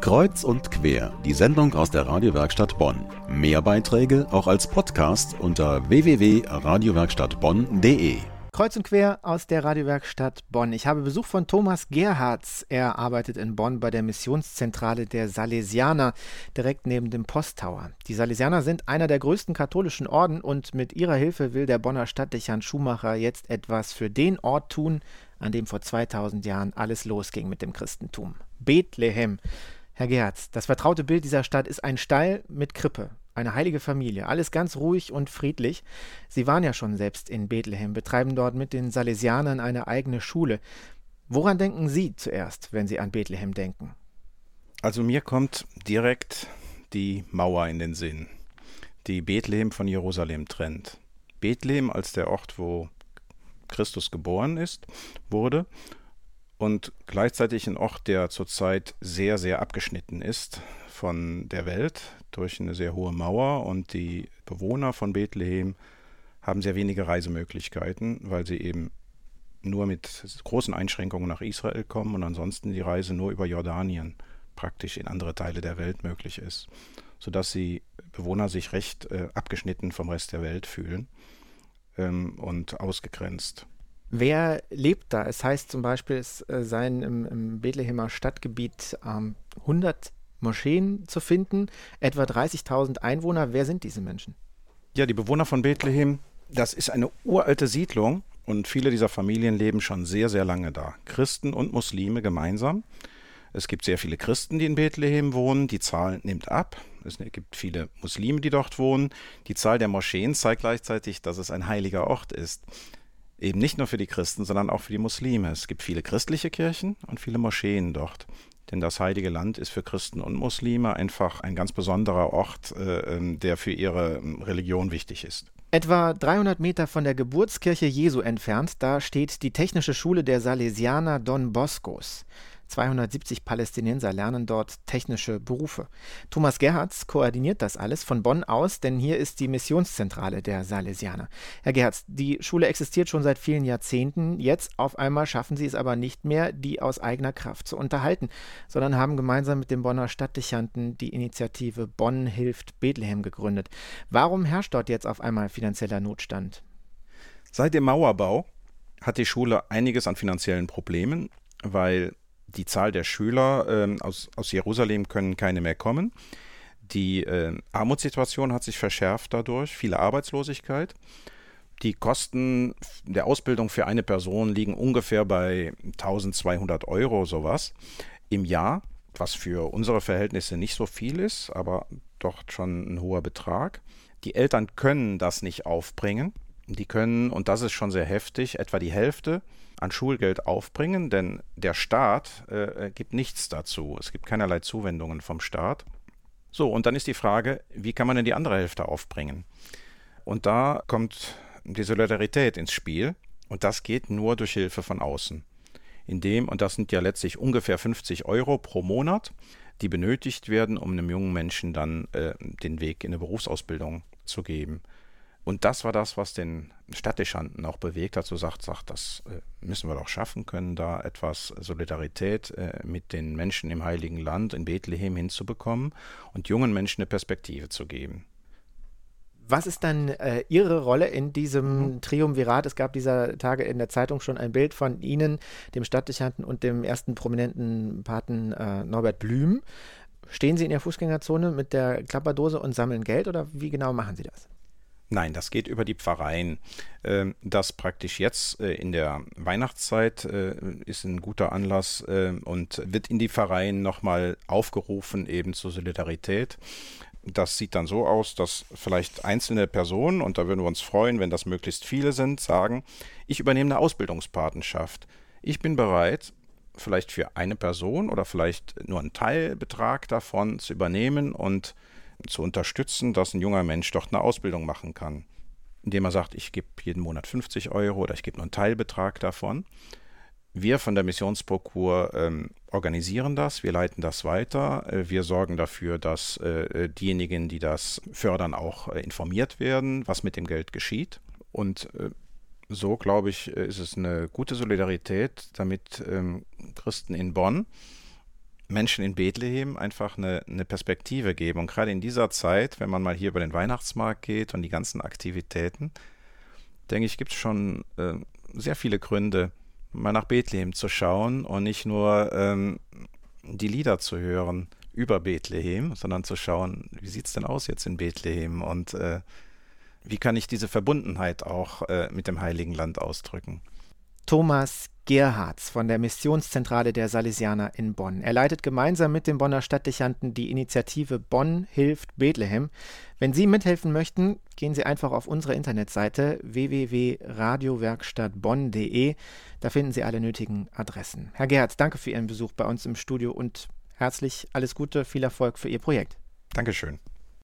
Kreuz und quer, die Sendung aus der Radiowerkstatt Bonn. Mehr Beiträge auch als Podcast unter www.radiowerkstattbonn.de. Kreuz und quer aus der Radiowerkstatt Bonn. Ich habe Besuch von Thomas Gerhards. Er arbeitet in Bonn bei der Missionszentrale der Salesianer, direkt neben dem Posttower. Die Salesianer sind einer der größten katholischen Orden und mit ihrer Hilfe will der Bonner Stadtdechant Schumacher jetzt etwas für den Ort tun, an dem vor 2000 Jahren alles losging mit dem Christentum. Bethlehem. Herr Gerz, das vertraute Bild dieser Stadt ist ein Stall mit Krippe, eine heilige Familie, alles ganz ruhig und friedlich. Sie waren ja schon selbst in Bethlehem, betreiben dort mit den Salesianern eine eigene Schule. Woran denken Sie zuerst, wenn Sie an Bethlehem denken? Also mir kommt direkt die Mauer in den Sinn, die Bethlehem von Jerusalem trennt. Bethlehem als der Ort, wo Christus geboren ist, wurde und gleichzeitig ein Ort, der zurzeit sehr, sehr abgeschnitten ist von der Welt durch eine sehr hohe Mauer und die Bewohner von Bethlehem haben sehr wenige Reisemöglichkeiten, weil sie eben nur mit großen Einschränkungen nach Israel kommen und ansonsten die Reise nur über Jordanien praktisch in andere Teile der Welt möglich ist, sodass die Bewohner sich recht äh, abgeschnitten vom Rest der Welt fühlen ähm, und ausgegrenzt. Wer lebt da? Es heißt zum Beispiel, es äh, seien im, im Bethlehemer Stadtgebiet ähm, 100 Moscheen zu finden, etwa 30.000 Einwohner. Wer sind diese Menschen? Ja, die Bewohner von Bethlehem, das ist eine uralte Siedlung und viele dieser Familien leben schon sehr, sehr lange da. Christen und Muslime gemeinsam. Es gibt sehr viele Christen, die in Bethlehem wohnen. Die Zahl nimmt ab. Es gibt viele Muslime, die dort wohnen. Die Zahl der Moscheen zeigt gleichzeitig, dass es ein heiliger Ort ist eben nicht nur für die Christen, sondern auch für die Muslime. Es gibt viele christliche Kirchen und viele Moscheen dort. Denn das Heilige Land ist für Christen und Muslime einfach ein ganz besonderer Ort, äh, ähm, der für ihre ähm, Religion wichtig ist. Etwa 300 Meter von der Geburtskirche Jesu entfernt, da steht die Technische Schule der Salesianer Don Boscos. 270 Palästinenser lernen dort technische Berufe. Thomas Gerhards koordiniert das alles von Bonn aus, denn hier ist die Missionszentrale der Salesianer. Herr Gerhards, die Schule existiert schon seit vielen Jahrzehnten. Jetzt auf einmal schaffen Sie es aber nicht mehr, die aus eigener Kraft zu unterhalten, sondern haben gemeinsam mit dem Bonner Stadtdechanten die Initiative Bonn hilft Bethlehem gegründet. Warum herrscht dort jetzt auf einmal finanzieller Notstand? Seit dem Mauerbau hat die Schule einiges an finanziellen Problemen, weil die Zahl der Schüler äh, aus, aus Jerusalem können keine mehr kommen. Die äh, Armutssituation hat sich verschärft dadurch, viele Arbeitslosigkeit. Die Kosten der Ausbildung für eine Person liegen ungefähr bei 1200 Euro sowas im Jahr, was für unsere Verhältnisse nicht so viel ist, aber doch schon ein hoher Betrag. Die Eltern können das nicht aufbringen. Die können, und das ist schon sehr heftig, etwa die Hälfte an Schulgeld aufbringen, denn der Staat äh, äh, gibt nichts dazu. Es gibt keinerlei Zuwendungen vom Staat. So, und dann ist die Frage, wie kann man denn die andere Hälfte aufbringen? Und da kommt die Solidarität ins Spiel und das geht nur durch Hilfe von außen. Indem, und das sind ja letztlich ungefähr 50 Euro pro Monat, die benötigt werden, um einem jungen Menschen dann äh, den Weg in eine Berufsausbildung zu geben. Und das war das, was den Stadtdechanten auch bewegt hat, so sagt, sagt, das äh, müssen wir doch schaffen können, da etwas Solidarität äh, mit den Menschen im Heiligen Land, in Bethlehem hinzubekommen und jungen Menschen eine Perspektive zu geben. Was ist dann äh, Ihre Rolle in diesem mhm. Triumvirat? Es gab dieser Tage in der Zeitung schon ein Bild von Ihnen, dem Stadtdechanten und dem ersten prominenten Paten äh, Norbert Blüm. Stehen Sie in der Fußgängerzone mit der Klapperdose und sammeln Geld oder wie genau machen Sie das? Nein, das geht über die Pfarreien. Ähm, das praktisch jetzt äh, in der Weihnachtszeit äh, ist ein guter Anlass äh, und wird in die Pfarreien nochmal aufgerufen, eben zur Solidarität. Das sieht dann so aus, dass vielleicht einzelne Personen, und da würden wir uns freuen, wenn das möglichst viele sind, sagen, ich übernehme eine Ausbildungspatenschaft. Ich bin bereit, vielleicht für eine Person oder vielleicht nur einen Teilbetrag davon zu übernehmen und zu unterstützen, dass ein junger Mensch dort eine Ausbildung machen kann. Indem er sagt, ich gebe jeden Monat 50 Euro oder ich gebe nur einen Teilbetrag davon. Wir von der Missionsprokur ähm, organisieren das, wir leiten das weiter, äh, wir sorgen dafür, dass äh, diejenigen, die das fördern, auch äh, informiert werden, was mit dem Geld geschieht. Und äh, so, glaube ich, äh, ist es eine gute Solidarität, damit ähm, Christen in Bonn Menschen in Bethlehem einfach eine, eine Perspektive geben. Und gerade in dieser Zeit, wenn man mal hier über den Weihnachtsmarkt geht und die ganzen Aktivitäten, denke ich, gibt es schon äh, sehr viele Gründe, mal nach Bethlehem zu schauen und nicht nur ähm, die Lieder zu hören über Bethlehem, sondern zu schauen, wie sieht es denn aus jetzt in Bethlehem und äh, wie kann ich diese Verbundenheit auch äh, mit dem Heiligen Land ausdrücken. Thomas Gerhards von der Missionszentrale der Salesianer in Bonn. Er leitet gemeinsam mit dem Bonner Stadtdechanten die Initiative Bonn hilft Bethlehem. Wenn Sie mithelfen möchten, gehen Sie einfach auf unsere Internetseite www.radiowerkstattbonn.de. Da finden Sie alle nötigen Adressen. Herr Gerhards, danke für Ihren Besuch bei uns im Studio und herzlich alles Gute, viel Erfolg für Ihr Projekt. Dankeschön.